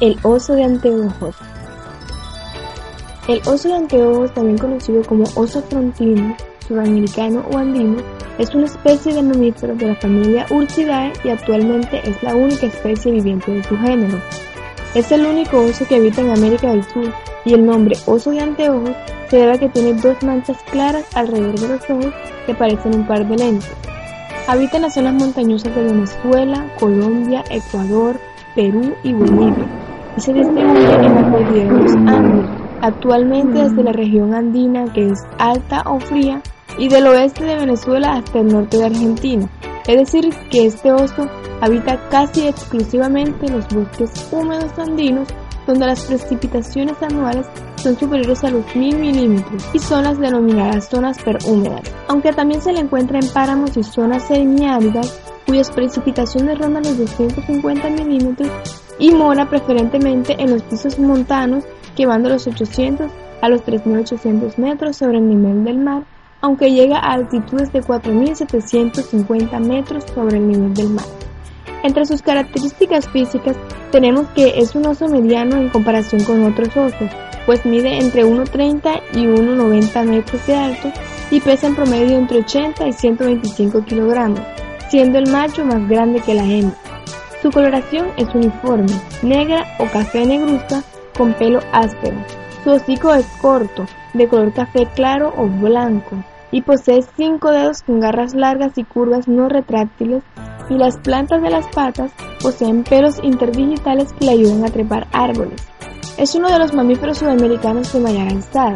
El oso de anteojos. El oso de anteojos, también conocido como oso frontino, sudamericano o andino, es una especie de mamífero de la familia Ursidae y actualmente es la única especie viviente de su género. Es el único oso que habita en América del Sur y el nombre oso de anteojos se debe a que tiene dos manchas claras alrededor de los ojos que parecen un par de lentes. Habita en las zonas montañosas de Venezuela, Colombia, Ecuador, Perú y Bolivia y se distribuye en la cordillera de los Andes, actualmente desde la región andina que es alta o fría y del oeste de Venezuela hasta el norte de Argentina. Es decir, que este oso habita casi exclusivamente en los bosques húmedos andinos donde las precipitaciones anuales son superiores a los 1000 milímetros y son las denominadas zonas perhúmedas, aunque también se le encuentra en páramos y zonas semiáridas cuyas precipitaciones rondan los 250 milímetros y mora preferentemente en los pisos montanos que van de los 800 a los 3.800 metros sobre el nivel del mar, aunque llega a altitudes de 4.750 metros sobre el nivel del mar. Entre sus características físicas tenemos que es un oso mediano en comparación con otros osos, pues mide entre 1,30 y 1,90 metros de alto y pesa en promedio entre 80 y 125 kilogramos, siendo el macho más grande que la hembra. Su coloración es uniforme, negra o café negruzca con pelo áspero. Su hocico es corto, de color café claro o blanco, y posee cinco dedos con garras largas y curvas no retráctiles, y las plantas de las patas poseen pelos interdigitales que le ayudan a trepar árboles. Es uno de los mamíferos sudamericanos de mayor alzada.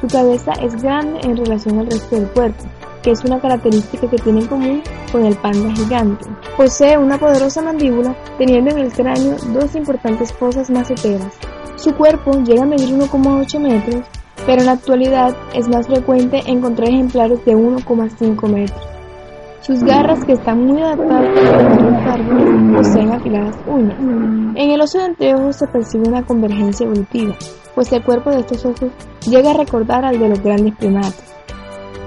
Su cabeza es grande en relación al resto del cuerpo, que es una característica que tiene en común con el panda gigante. Posee una poderosa mandíbula, teniendo en el cráneo dos importantes fosas maceteras. Su cuerpo llega a medir 1,8 metros, pero en la actualidad es más frecuente encontrar ejemplares de 1,5 metros. Sus garras, que están muy adaptadas para los árboles, poseen afiladas uñas. En el oso de anteojos se percibe una convergencia evolutiva, pues el cuerpo de estos osos llega a recordar al de los grandes primates.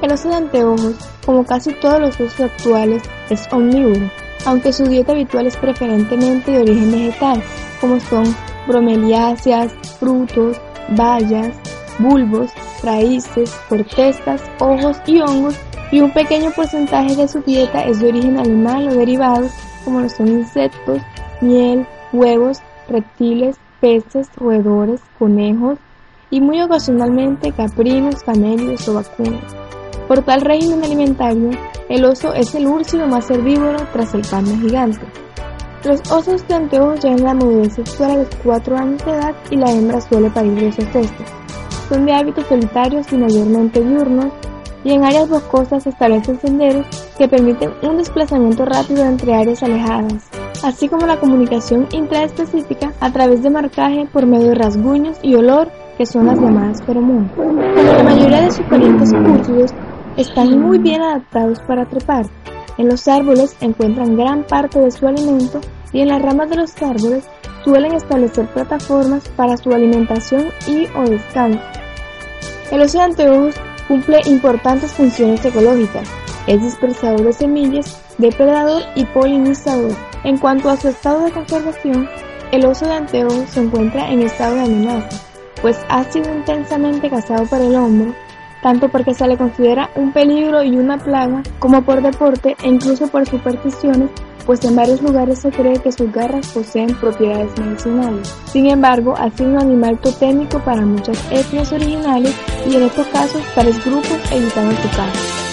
El oso de anteojos, como casi todos los osos actuales, es omnívoro, aunque su dieta habitual es preferentemente de origen vegetal, como son bromeliáceas, frutos, bayas, bulbos, raíces, cortezas, ojos y hongos, y un pequeño porcentaje de su dieta es de origen animal o derivados, como lo son insectos, miel, huevos, reptiles, peces, roedores, conejos, y muy ocasionalmente caprinos, camelios o vacunos. Por tal régimen alimentario, el oso es el úrsido más herbívoro tras el panda gigante. Los osos de anteojos llegan la madurez sexual a los 4 años de edad y la hembra suele parir los estos. Son de hábitos solitarios y mayormente diurnos y en áreas boscosas se establecen senderos que permiten un desplazamiento rápido entre áreas alejadas, así como la comunicación intraespecífica a través de marcaje por medio de rasguños y olor que son las llamadas feromonas. Como la mayoría de sus parientes úrsidos están muy bien adaptados para trepar. En los árboles encuentran gran parte de su alimento y en las ramas de los árboles suelen establecer plataformas para su alimentación y o descanso. El oso de anteojos cumple importantes funciones ecológicas. Es dispersador de semillas, depredador y polinizador. En cuanto a su estado de conservación, el oso de anteojos se encuentra en estado de amenaza, pues ha sido intensamente cazado por el hombre tanto porque se le considera un peligro y una plaga, como por deporte e incluso por supersticiones, pues en varios lugares se cree que sus garras poseen propiedades medicinales. Sin embargo, ha sido un animal totémico para muchas etnias originales y en estos casos tales grupos evitaban su caza.